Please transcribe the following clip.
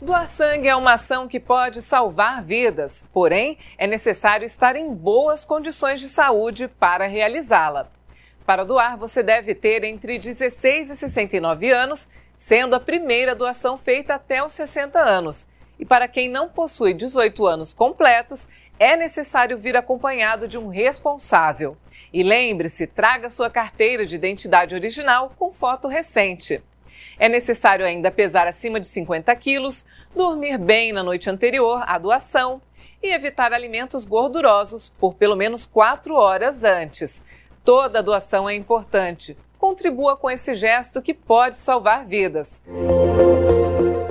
Doar sangue é uma ação que pode salvar vidas, porém, é necessário estar em boas condições de saúde para realizá-la. Para doar, você deve ter entre 16 e 69 anos, sendo a primeira doação feita até os 60 anos. E para quem não possui 18 anos completos, é necessário vir acompanhado de um responsável. E lembre-se, traga sua carteira de identidade original com foto recente. É necessário ainda pesar acima de 50 quilos, dormir bem na noite anterior à doação e evitar alimentos gordurosos por pelo menos 4 horas antes. Toda doação é importante. Contribua com esse gesto que pode salvar vidas. Música